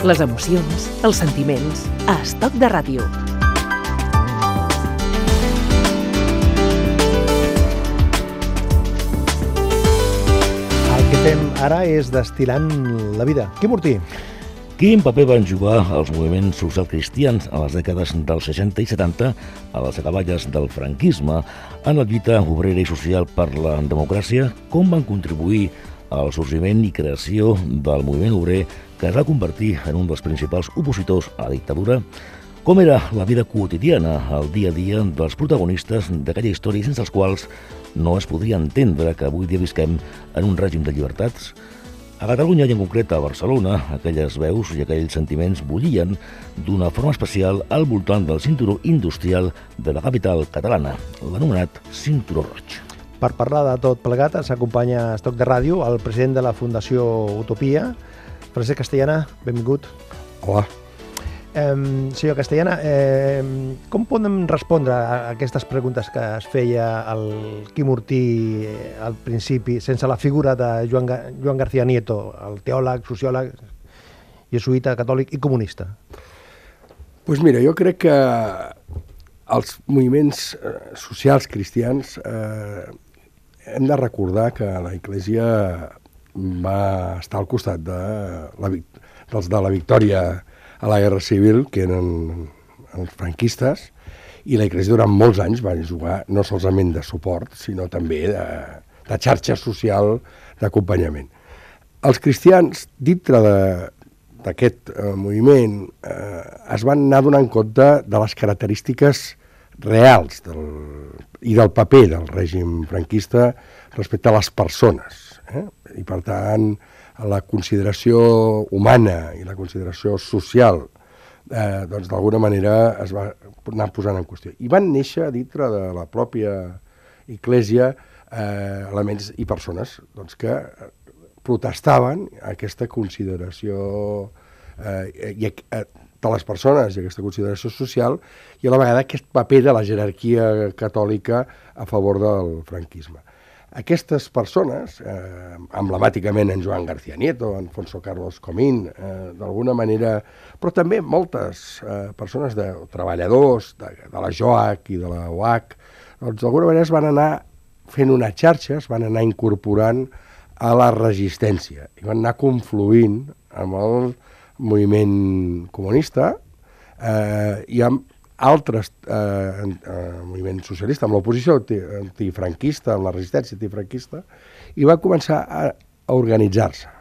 Les emocions, els sentiments, a Estoc de Ràdio. El que fem ara és destil·lant la vida. Quim Ortí. Quin paper van jugar els moviments socialcristians a les dècades dels 60 i 70 a les acaballes del franquisme en la lluita obrera i social per la democràcia? Com van contribuir al sorgiment i creació del moviment obrer que es va convertir en un dels principals opositors a la dictadura? Com era la vida quotidiana, el dia a dia dels protagonistes d'aquella història sense els quals no es podria entendre que avui dia visquem en un règim de llibertats? A Catalunya i en concret a Barcelona, aquelles veus i aquells sentiments bullien d'una forma especial al voltant del cinturó industrial de la capital catalana, l'anomenat Cinturó Roig. Per parlar de tot plegat ens acompanya a Estoc de Ràdio el president de la Fundació Utopia, Francesc Castellana, benvingut. Hola. Eh, senyor Castellana, eh, com podem respondre a aquestes preguntes que es feia el Quim Ortí eh, al principi, sense la figura de Joan, Joan García Nieto, el teòleg, sociòleg, jesuïta, catòlic i comunista? Doncs pues mira, jo crec que els moviments eh, socials cristians eh, hem de recordar que la Iglesia va estar al costat de la, dels de la victòria a la Guerra Civil, que eren els franquistes, i la Iglesia durant molts anys va jugar no solament de suport, sinó també de, de xarxa social d'acompanyament. Els cristians, dintre d'aquest eh, moviment, eh, es van anar donant compte de les característiques reals del, i del paper del règim franquista respecte a les persones. Eh? I, per tant, la consideració humana i la consideració social eh, doncs d'alguna manera es va anar posant en qüestió. I van néixer dintre de la pròpia Iglesia eh, elements i persones doncs, que protestaven aquesta consideració eh, i, eh, de les persones i aquesta consideració social i a la vegada aquest paper de la jerarquia catòlica a favor del franquisme. Aquestes persones, eh, emblemàticament en Joan García Nieto, en Fonso Carlos Comín, eh, d'alguna manera, però també moltes eh, persones de treballadors de, de la JOAC i de la UAC, doncs d'alguna manera es van anar fent una xarxa, es van anar incorporant a la resistència i van anar confluint amb el moviment comunista eh, i amb altres eh, eh, moviments socialistes, amb l'oposició antifranquista, amb la resistència antifranquista, i va començar a, a organitzar-se.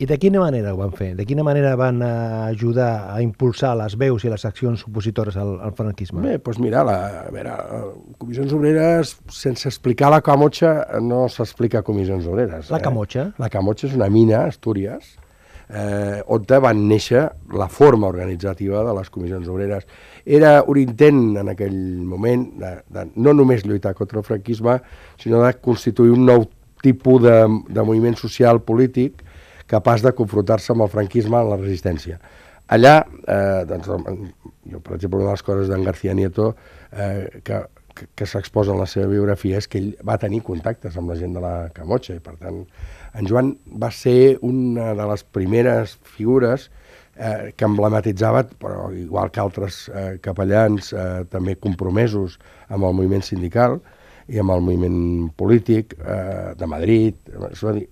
I de quina manera ho van fer? De quina manera van ajudar a impulsar les veus i les accions opositores al, al franquisme? Bé, doncs mira, la, a veure, comissions obreres, sense explicar la camotxa, no s'explica comissions obreres. La camotxa? Eh? La camotxa és una mina, Astúries, eh, on van néixer la forma organitzativa de les comissions obreres era un intent en aquell moment de, de no només lluitar contra el franquisme, sinó de constituir un nou tipus de, de moviment social polític capaç de confrontar-se amb el franquisme en la resistència. Allà, eh, doncs, jo, per exemple, una de les coses d'en García Nieto eh, que, que, que s'exposa en la seva biografia és que ell va tenir contactes amb la gent de la Camotxa i, per tant, en Joan va ser una de les primeres figures eh, que emblematitzava, però igual que altres eh, capellans eh, també compromesos amb el moviment sindical i amb el moviment polític eh, de Madrid,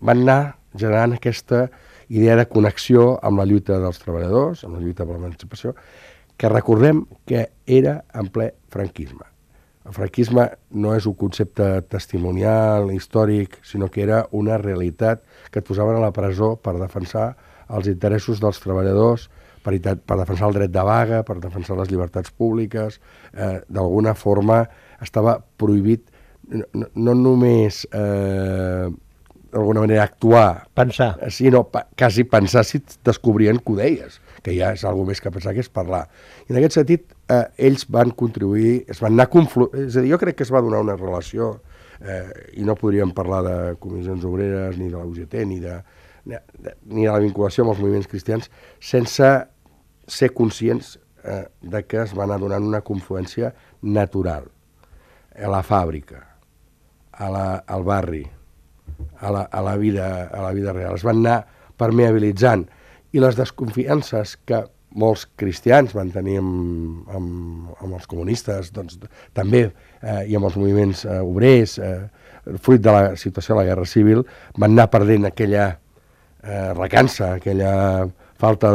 van anar generant aquesta idea de connexió amb la lluita dels treballadors, amb la lluita per l'emancipació, que recordem que era en ple franquisme. El franquisme no és un concepte testimonial, històric, sinó que era una realitat que et posaven a la presó per defensar els interessos dels treballadors, per, per defensar el dret de vaga, per defensar les llibertats públiques, eh, d'alguna forma estava prohibit no, no només eh, d'alguna manera actuar... Pensar. Sinó pa, quasi pensar si descobrien que ho deies, que ja és alguna més que pensar, que és parlar. I en aquest sentit, eh, ells van contribuir, es van anar. És a dir, jo crec que es va donar una relació, eh, i no podríem parlar de comissions obreres, ni de la UGT, ni de, ni de la vinculació amb els moviments cristians sense ser conscients eh, de que es va anar donant una confluència natural a la fàbrica, a la, al barri, a la, a, la vida, a la vida real. Es van anar permeabilitzant i les desconfiances que molts cristians van tenir amb, amb, amb els comunistes, doncs, també, eh, i amb els moviments eh, obrers, eh, fruit de la situació de la Guerra Civil, van anar perdent aquella eh, recança, aquella falta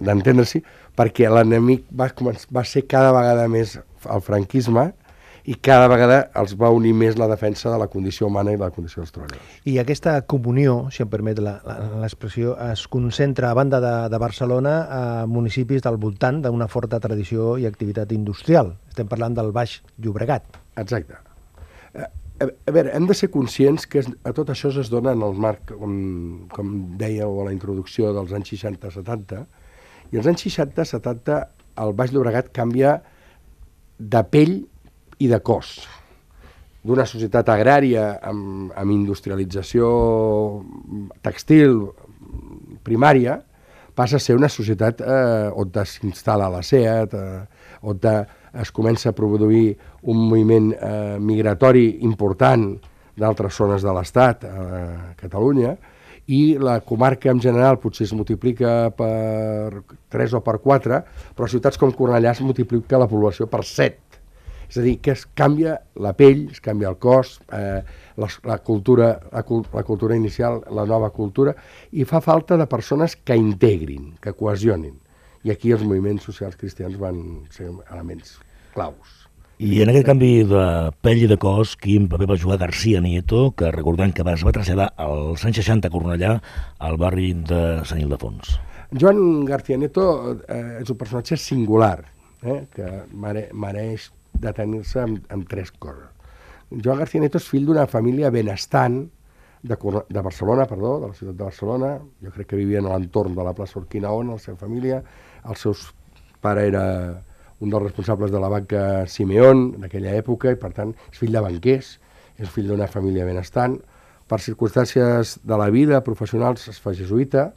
d'entendre-s'hi, de, eh, perquè l'enemic va, va ser cada vegada més el franquisme, i cada vegada els va unir més la defensa de la condició humana i la condició dels treballadors. I aquesta comunió, si em permet l'expressió, es concentra a banda de, de Barcelona a municipis del voltant d'una forta tradició i activitat industrial. Estem parlant del Baix Llobregat. Exacte. A, eh, a, a veure, hem de ser conscients que a tot això es dona en el marc, com, com dèieu a la introducció dels anys 60-70, i els anys 60-70 el Baix Llobregat canvia de pell i de cos. D'una societat agrària amb, amb industrialització textil primària passa a ser una societat eh, on s'instal·la la SEAT, eh, on es comença a produir un moviment eh, migratori important d'altres zones de l'Estat, a eh, Catalunya, i la comarca en general potser es multiplica per 3 o per 4, però ciutats com Cornellà es multiplica la població per 7 és a dir, que es canvia la pell, es canvia el cos, eh, la, la, cultura, la, la cultura inicial, la nova cultura, i fa falta de persones que integrin, que cohesionin. I aquí els moviments socials cristians van ser elements claus. I en aquest canvi de pell i de cos, quin paper va jugar García Nieto, que recordant que es va traslladar als anys 60 a Cornellà, al barri de Sant Ildefons. Joan García Nieto eh, és un personatge singular, eh, que mere, mereix detenir-se amb, amb tres coses. Joan García Neto és fill d'una família benestant de, de Barcelona, perdó, de la ciutat de Barcelona. Jo crec que vivien a l'entorn de la plaça Urquinaon, la seva família. El seu pare era un dels responsables de la banca Simeón d'aquella època i, per tant, és fill de banquers, és fill d'una família benestant. Per circumstàncies de la vida professionals es fa jesuïta,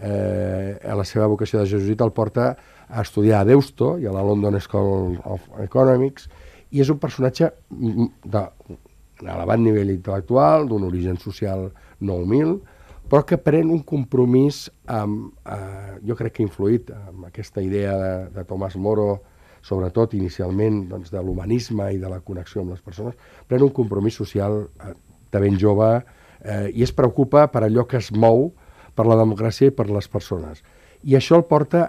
eh, la seva vocació de jesuïta el porta a estudiar a Deusto i a la London School of Economics, i és un personatge d'elevat nivell intel·lectual, d'un origen social no humil, però que pren un compromís amb, eh, jo crec que influït amb aquesta idea de, de Tomàs Moro, sobretot inicialment doncs, de l'humanisme i de la connexió amb les persones, pren un compromís social eh, de ben jove eh, i es preocupa per allò que es mou per la democràcia i per les persones. I això el porta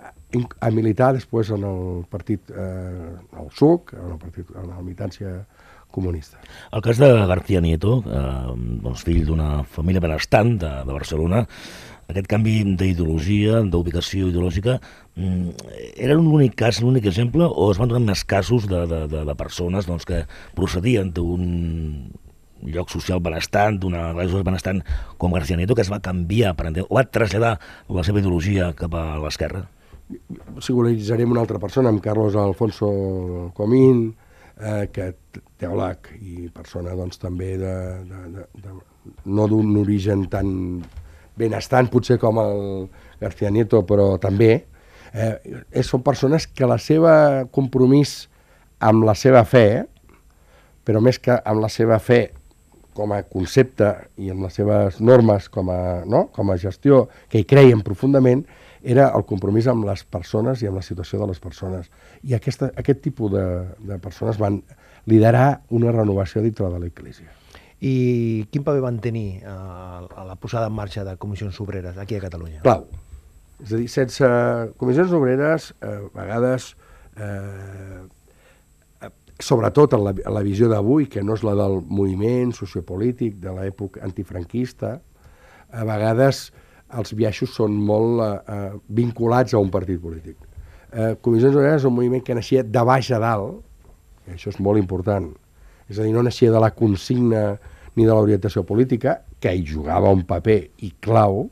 a militar després en el partit, eh, el SUC, en el partit, en la militància comunista. El cas de García Nieto, eh, doncs fill d'una família benestant de, de Barcelona, aquest canvi d'ideologia, d'ubicació ideològica, mm, era l'únic cas, l'únic exemple, o es van donar més casos de, de, de, de persones doncs, que procedien d'un lloc social benestant, d'una regió benestant com García Nieto, que es va canviar, per entendre, o va traslladar la seva ideologia cap a l'esquerra? singularitzarem una altra persona, amb Carlos Alfonso Comín, eh, que teòleg i persona doncs, també de, de, de, de, no d'un origen tan benestant potser com el García Nieto, però també, eh, són persones que la seva compromís amb la seva fe, però més que amb la seva fe com a concepte i amb les seves normes com a, no? com a gestió, que hi creien profundament, era el compromís amb les persones i amb la situació de les persones. I aquesta, aquest tipus de, de persones van liderar una renovació dintre de l'Eglésia. I quin paper van tenir a, a la posada en marxa de comissions obreres aquí a Catalunya? Clau. És a dir, sense comissions obreres, eh, a vegades, eh, sobretot en la, en la visió d'avui, que no és la del moviment sociopolític de l'època antifranquista, a vegades els biaixos són molt eh, eh, vinculats a un partit polític. Eh, Comissions Obreres és un moviment que naixia de baix a dalt, i això és molt important, és a dir, no naixia de la consigna ni de l'orientació política, que hi jugava un paper i clau,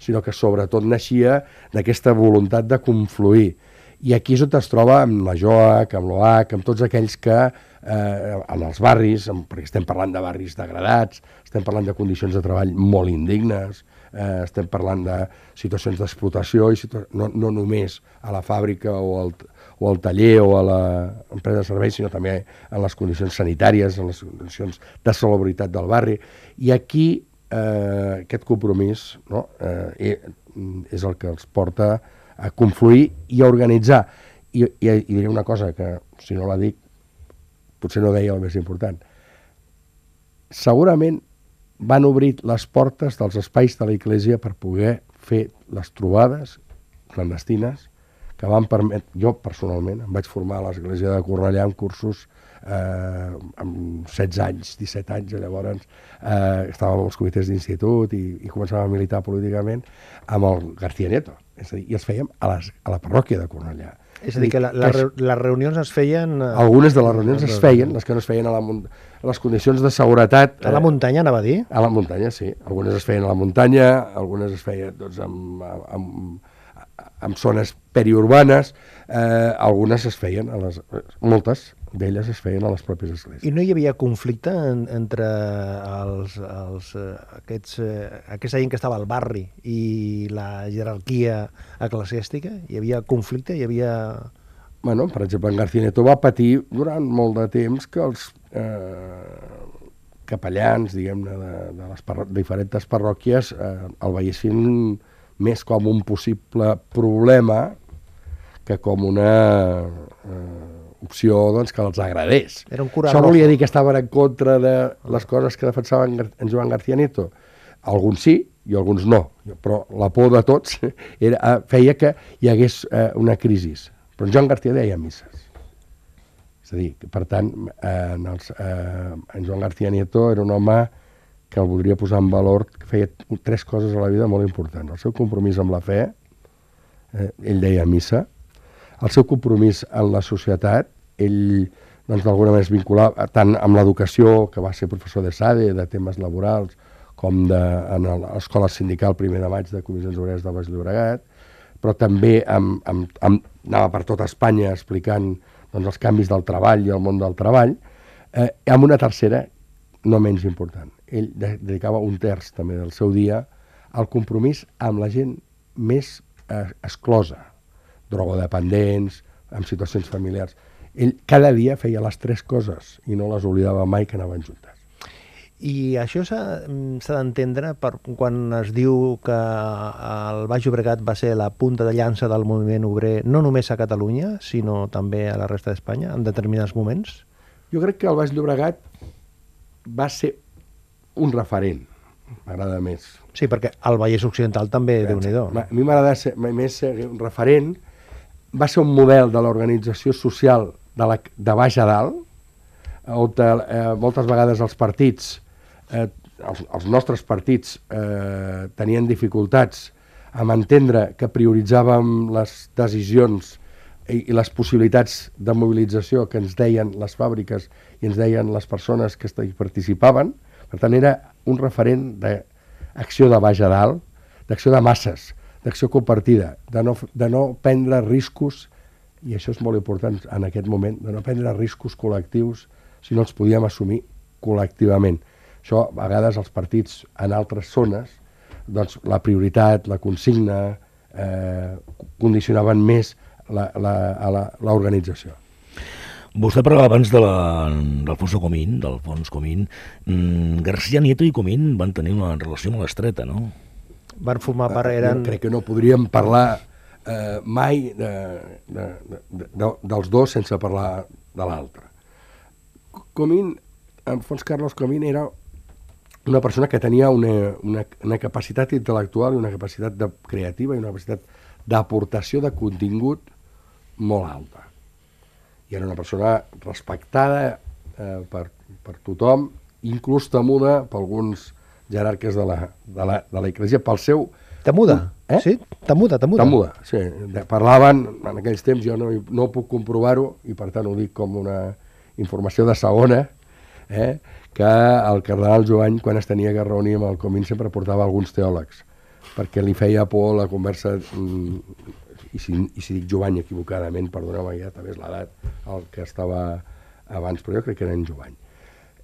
sinó que sobretot naixia d'aquesta voluntat de confluir. I aquí és on es troba amb la JOAC, amb l'OAC, amb tots aquells que eh, en els barris, perquè estem parlant de barris degradats, estem parlant de condicions de treball molt indignes, eh, estem parlant de situacions d'explotació, i situa no, no només a la fàbrica o al, o al taller o a l'empresa de serveis, sinó també en les condicions sanitàries, en les condicions de salubritat del barri. I aquí eh, aquest compromís no? eh, mm, és el que els porta a confluir i a organitzar. I, i, i diré una cosa que, si no la dic, potser no deia el més important. Segurament van obrir les portes dels espais de la Iglesia per poder fer les trobades clandestines que van permetre... Jo, personalment, em vaig formar a l'Església de Cornellà amb cursos eh, amb 16 anys, 17 anys, llavors eh, estàvem als comitès d'institut i, i començàvem a militar políticament amb el García Nieto. És a dir, i els fèiem a, les, a la parròquia de Cornellà. És a dir, que la, la, les reunions es feien... Eh, algunes de les reunions es feien, les que no es feien a, la, a les condicions de seguretat... A la muntanya, anava a dir? A la muntanya, sí. Algunes es feien a la muntanya, algunes es feien doncs, amb, amb, en zones periurbanes, eh, algunes es feien, a les, moltes d'elles es feien a les pròpies esglésies. I no hi havia conflicte en, entre els, els, eh, aquests, eh, aquesta gent que estava al barri i la jerarquia eclesiàstica? Hi havia conflicte? Hi havia... Bueno, per exemple, en García Neto va patir durant molt de temps que els eh, capellans, diguem-ne, de, de les parro diferents parròquies eh, el veiessin més com un possible problema que com una eh, opció doncs, que els agradés. Era un Això volia dir que estaven en contra de les coses que defensaven en Joan García Nieto? Alguns sí i alguns no, però la por de tots era, eh, feia que hi hagués eh, una crisi. Però en Joan García deia misses. És a dir, per tant, eh, en, els, eh, en Joan García Nieto era un home que el voldria posar en valor, que feia tres coses a la vida molt importants. El seu compromís amb la fe, eh, ell deia missa, el seu compromís en la societat, ell doncs d'alguna manera es vinculava tant amb l'educació, que va ser professor de SADE, de temes laborals, com de, en l'escola sindical primer de maig de Comissions Obreres del Baix Llobregat, però també amb, amb, amb, anava per tota Espanya explicant doncs, els canvis del treball i el món del treball, eh, amb una tercera no menys important, ell dedicava un terç també del seu dia al compromís amb la gent més eh, exclosa, drogodependents, amb situacions familiars. Ell cada dia feia les tres coses i no les oblidava mai que anaven juntes. I això s'ha d'entendre per quan es diu que el Baix Llobregat va ser la punta de llança del moviment obrer no només a Catalunya, sinó també a la resta d'Espanya, en determinats moments? Jo crec que el Baix Llobregat va ser un referent, m'agrada més. Sí, perquè el Vallès Occidental també, déu nhi A mi m'agrada més ser un referent, va ser un model de l'organització social de, la, de baix a dalt, on eh, moltes vegades els partits, eh, els, els nostres partits, eh, tenien dificultats a entendre que prioritzàvem les decisions i, i les possibilitats de mobilització que ens deien les fàbriques i ens deien les persones que hi participaven, per tant, era un referent d'acció de baix a dalt, d'acció de masses, d'acció compartida, de no, de no prendre riscos, i això és molt important en aquest moment, de no prendre riscos col·lectius si no els podíem assumir col·lectivament. Això, a vegades, els partits en altres zones, doncs, la prioritat, la consigna, eh, condicionaven més l'organització. Vostè parlava abans de l'Alfonso Comín, d'Alfons Comín. Mm, García Nieto i Comín van tenir una relació molt estreta, no? Van formar part, eh, eren... Jo crec que no podríem parlar eh, mai de, de, de, de, dels dos sense parlar de l'altre. Comín, Alfons Carlos Comín era una persona que tenia una, una, una capacitat intel·lectual i una capacitat de, creativa i una capacitat d'aportació de contingut molt alta i era una persona respectada eh, per, per tothom, inclús temuda per alguns jerarques de la, de la, de la Iglesia, pel seu... Temuda? Eh? Sí? Temuda, temuda. Temuda, sí. Parlaven, en aquells temps jo no, no puc comprovar-ho, i per tant ho dic com una informació de segona, eh? que el cardenal Joany, quan es tenia que reunir amb el Comín, sempre portava alguns teòlegs, perquè li feia por la conversa mm, i si, i si dic Jovany equivocadament, perdoneu-me, ja també és l'edat, el que estava abans, però jo crec que era en Jovany.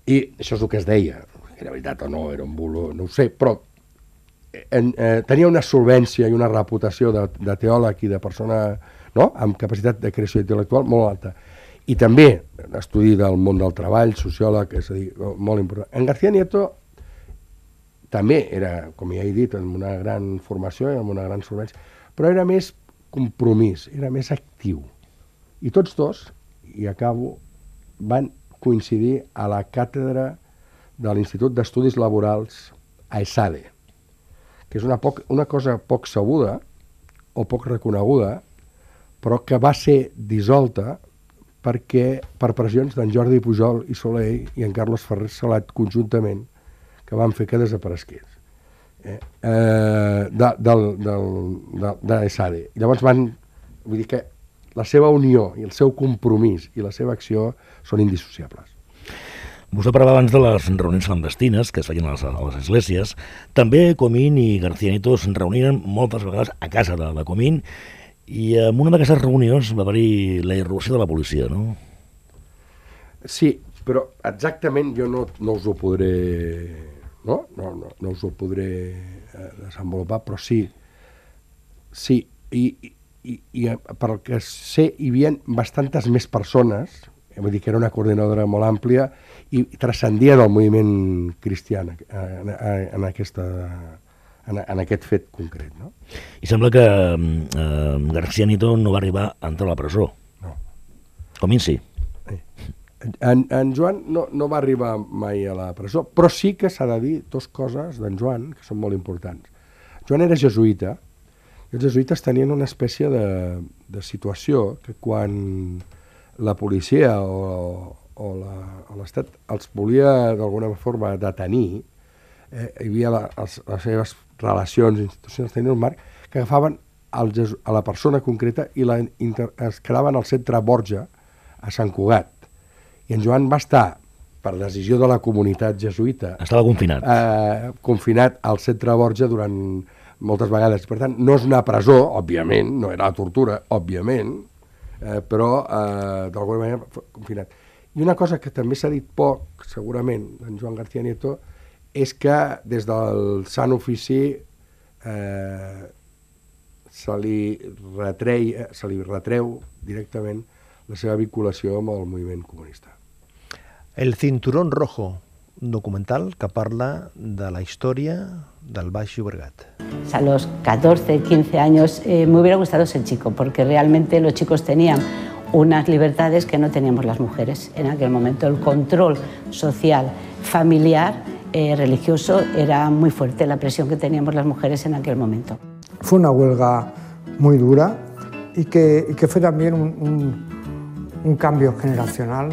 I això és el que es deia, era veritat o no, era un bulo, no ho sé, però en, eh, tenia una solvència i una reputació de, de teòleg i de persona no? amb capacitat de creació intel·lectual molt alta. I també estudi del món del treball, sociòleg, és a dir, molt important. En García Nieto també era, com ja he dit, amb una gran formació i amb una gran solvència, però era més compromís, era més actiu. I tots dos, i acabo, van coincidir a la càtedra de l'Institut d'Estudis Laborals a ESADE, que és una, poc, una cosa poc sabuda o poc reconeguda, però que va ser dissolta perquè per pressions d'en Jordi Pujol i Soleil i en Carlos Ferrer Salat conjuntament, que van fer que desaparegués. Eh, eh, de, del, del, de, de ESADE. Llavors van, vull dir que la seva unió i el seu compromís i la seva acció són indissociables. Vostè parlava abans de les reunions clandestines que es feien a les, a les esglésies. També Comín i García Nieto es reunien moltes vegades a casa de, de Comín i en una d'aquestes reunions va haver-hi la irrupció de la policia, no? Sí, però exactament jo no, no us ho podré... No? No, no, no us ho podré eh, desenvolupar, però sí, sí, i, i, i pel que sé hi havia bastantes més persones, vull dir que era una coordinadora molt àmplia i transcendia del moviment cristià en, en, en, aquesta, en, en aquest fet concret. No? I sembla que eh, García Nito no va arribar a entrar a la presó. No. Comín sí. En, en Joan no, no va arribar mai a la presó, però sí que s'ha de dir dues coses d'en Joan que són molt importants. Joan era jesuïta, i els jesuïtes tenien una espècie de, de situació que quan la policia o, o l'Estat els volia d'alguna forma detenir, eh, hi havia la, els, les seves relacions institucions tenien un marc que agafaven el, a la persona concreta i la inter, es quedaven al centre Borja, a Sant Cugat. I en Joan va estar, per decisió de la comunitat jesuïta... Estava confinat. Eh, confinat al centre Borja durant moltes vegades. Per tant, no és una presó, òbviament, no era la tortura, òbviament, eh, però eh, d'alguna manera confinat. I una cosa que també s'ha dit poc, segurament, en Joan García Nieto, és que des del Sant Ofici eh, se, li retrei, eh, se li retreu directament la seva vinculació amb el moviment comunista. El Cinturón Rojo, un documental que parla de la història del Baix Llobregat. A los 14, 15 años eh, me hubiera gustado ser chico, porque realmente los chicos tenían unas libertades que no teníamos las mujeres. En aquel momento el control social, familiar, eh, religioso era muy fuerte, la presión que teníamos las mujeres en aquel momento. Fue una huelga muy dura y que, y que fue también un, un, un, cambio generacional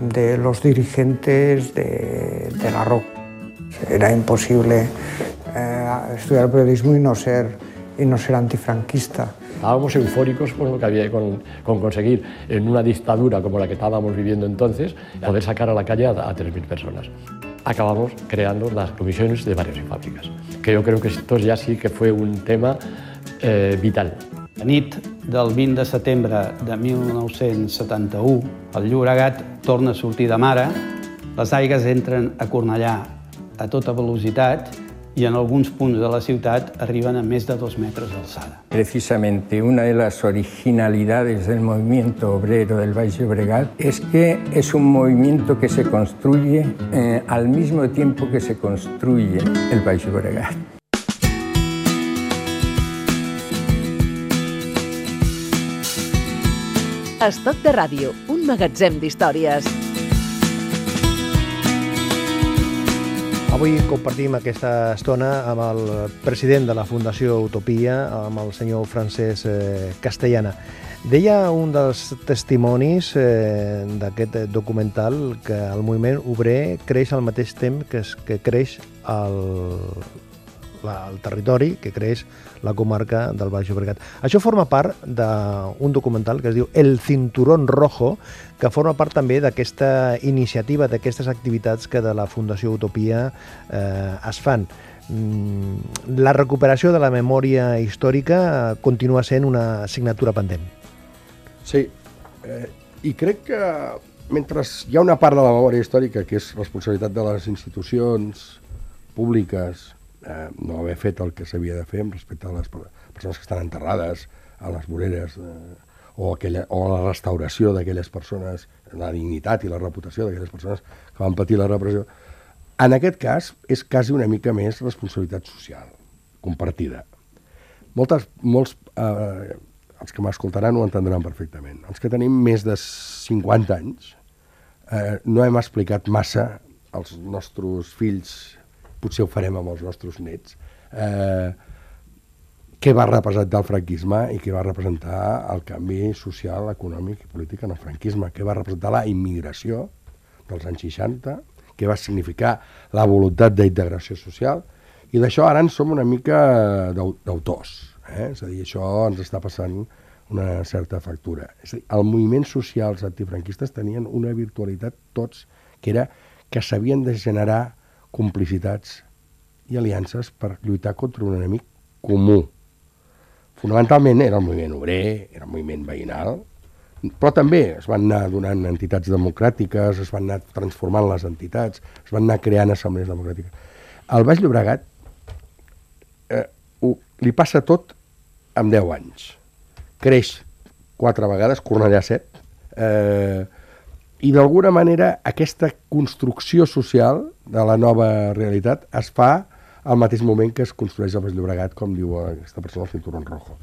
de los dirigentes de, la ROC. Era imposible eh, estudiar periodismo y no ser, y no ser antifranquista. Estábamos eufóricos por lo que había con, con, conseguir en una dictadura como la que estábamos viviendo entonces, poder sacar a la calle a, a 3.000 personas. Acabamos creando las comisiones de barrios y fábricas, que yo creo que esto ya sí que fue un tema eh, vital. La nit del 20 de setembre de 1971, el Llobregat torna a sortir de mare, les aigues entren a Cornellà a tota velocitat y en algunos puntos de la ciudad arriban a más de dos metros de alzada. Precisamente una de las originalidades del movimiento obrero del Valle Obregat es que es un movimiento que se construye eh, al mismo tiempo que se construye el Valle Obregat. Estoc de ràdio, un magatzem d'històries. Avui compartim aquesta estona amb el president de la Fundació Utopia, amb el senyor Francesc eh, Castellana. Deia un dels testimonis eh, d'aquest documental que el moviment obrer creix al mateix temps que, que creix el, la, el territori, que creix la comarca del Baix Llobregat. Això forma part d'un documental que es diu El Cinturón Rojo, que forma part també d'aquesta iniciativa, d'aquestes activitats que de la Fundació Utopia eh, es fan. Mm, la recuperació de la memòria històrica continua sent una assignatura pendent. Sí, eh, i crec que mentre hi ha una part de la memòria històrica que és responsabilitat de les institucions públiques eh, no haver fet el que s'havia de fer respecte a les persones que estan enterrades a les voreres eh, o, aquella, o la restauració d'aquelles persones, la dignitat i la reputació d'aquelles persones que van patir la repressió, En aquest cas, és quasi una mica més responsabilitat social, compartida. Moltes, molts, eh, els que m'escoltaran ho entendran perfectament. Els que tenim més de 50 anys eh, no hem explicat massa als nostres fills, potser ho farem amb els nostres nets, eh, què va representar el franquisme i què va representar el canvi social, econòmic i polític en el franquisme, què va representar la immigració dels anys 60, què va significar la voluntat d'integració social, i d'això ara en som una mica d'autors. Eh? És a dir, això ens està passant una certa factura. És a dir, els moviments socials antifranquistes tenien una virtualitat tots, que era que s'havien de generar complicitats i aliances per lluitar contra un enemic comú. Fonamentalment era el moviment obrer, era el moviment veïnal, però també es van anar donant entitats democràtiques, es van anar transformant les entitats, es van anar creant assemblees democràtiques. Al Baix Llobregat eh, ho, li passa tot en 10 anys creix quatre vegades, Cornellà set, eh, i d'alguna manera aquesta construcció social de la nova realitat es fa al mateix moment que es construeix el Baix Llobregat, com diu aquesta persona, el Cinturón Rojo.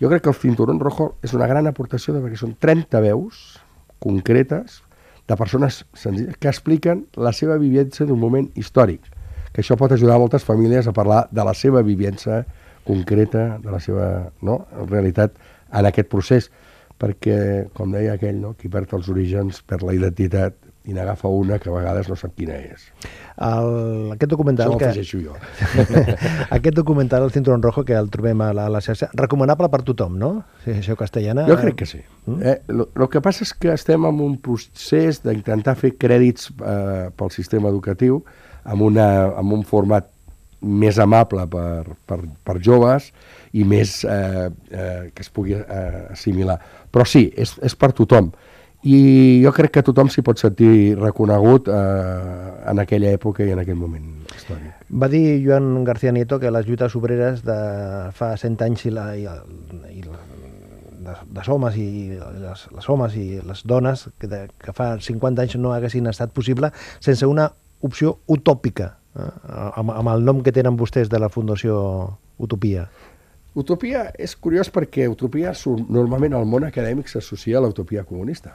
Jo crec que el Cinturón Rojo és una gran aportació de perquè són 30 veus concretes de persones senzilles que expliquen la seva vivència d'un moment històric, que això pot ajudar moltes famílies a parlar de la seva vivència concreta, de la seva no, realitat en aquest procés, perquè, com deia aquell, no? qui perd els orígens perd la identitat i n'agafa una que a vegades no sap quina és. El, aquest documental... Això que... jo. aquest documental, el Cinturón Rojo, que el trobem a la, a la xarxa, recomanable per tothom, no? Si això castellana... Jo crec que sí. Mm? Eh, lo, lo que passa és que estem en un procés d'intentar fer crèdits eh, pel sistema educatiu amb, una, amb un format més amable per, per, per joves i més eh, eh, que es pugui eh, assimilar. Però sí, és, és per tothom. I jo crec que tothom s'hi pot sentir reconegut eh, en aquella època i en aquell moment històric. Va dir Joan García Nieto que les lluites obreres de fa 100 anys i, la, i, i la, de, de homes i les, les homes i les dones que, de, que fa 50 anys no haguessin estat possible sense una opció utòpica amb, amb el nom que tenen vostès de la Fundació Utopia. Utopia és curiós perquè utopia normalment al món acadèmic s'associa a l'utopia comunista,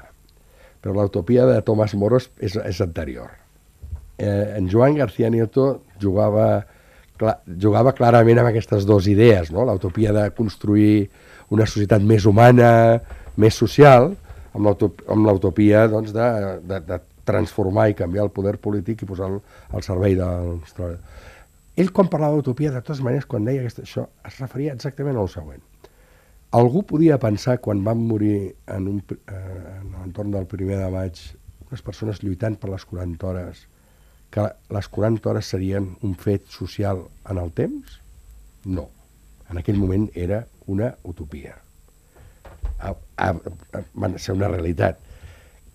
però l'utopia de Tomàs Moros és, és anterior. Eh, en Joan García Nieto jugava, clar, jugava clarament amb aquestes dues idees, no? l'utopia de construir una societat més humana, més social, amb l'utopia doncs, de, de, de transformar i canviar el poder polític i posar-lo al servei dels treballadors. Ell, quan parlava d'utopia, de totes maneres, quan deia aquesta, això, es referia exactament al següent. Algú podia pensar, quan van morir en, un, eh, en l'entorn del primer de maig, unes persones lluitant per les 40 hores, que les 40 hores serien un fet social en el temps? No. En aquell moment era una utopia. A, a, a, va ser una realitat.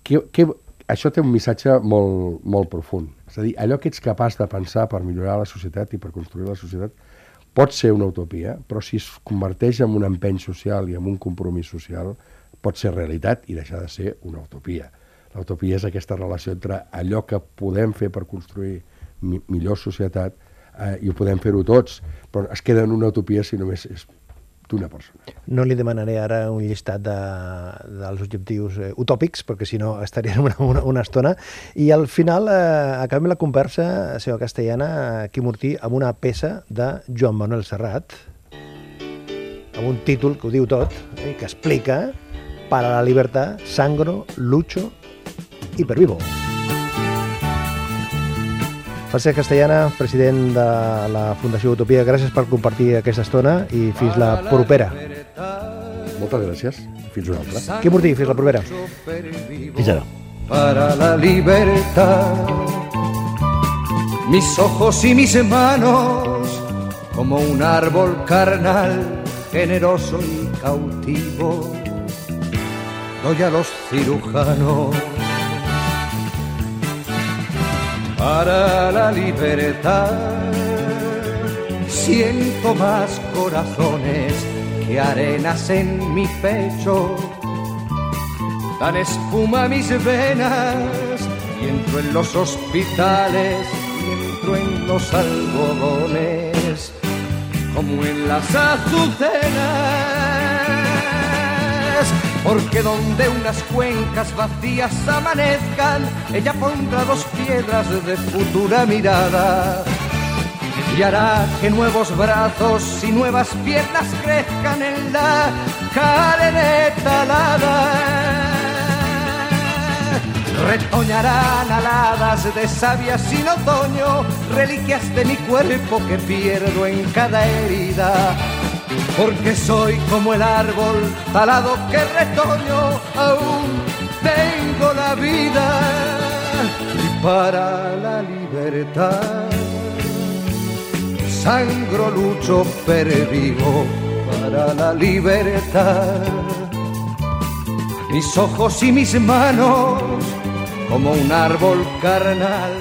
Què, què, això té un missatge molt, molt profund. És a dir, allò que ets capaç de pensar per millorar la societat i per construir la societat pot ser una utopia, però si es converteix en un empeny social i en un compromís social, pot ser realitat i deixar de ser una utopia. L'utopia és aquesta relació entre allò que podem fer per construir mi millor societat eh, i ho podem fer-ho tots, però es queda en una utopia si només és d'una persona. No li demanaré ara un llistat de, dels objectius eh, utòpics, perquè si no estaríem una, una, una estona. I al final eh, acabem la conversa, senyor Castellana, aquí Mortí, amb una peça de Joan Manuel Serrat, amb un títol que ho diu tot, eh, que explica Para la libertad, sangro, lucho y pervivo. Francesc Castellana, president de la Fundació Utopia, gràcies per compartir aquesta estona i fins la propera. Moltes gràcies. Fins una altra. Quim Mortí, fins la propera. Fins ara. Para la libertad, mis ojos y mis manos, como un árbol carnal, generoso y cautivo, doy a los cirujanos para la libertad. Siento más corazones que arenas en mi pecho. Dan espuma mis venas y entro en los hospitales y encuentro en los algodones, como en las azucenas. Porque donde unas cuencas vacías amanezcan, ella pondrá dos piedras de futura mirada y hará que nuevos brazos y nuevas piernas crezcan en la carne talada. Retoñarán aladas de savia sin otoño, reliquias de mi cuerpo que pierdo en cada herida. Porque soy como el árbol talado que retoño, aún tengo la vida y para la libertad sangro, lucho, pervivo para la libertad. Mis ojos y mis manos, como un árbol carnal,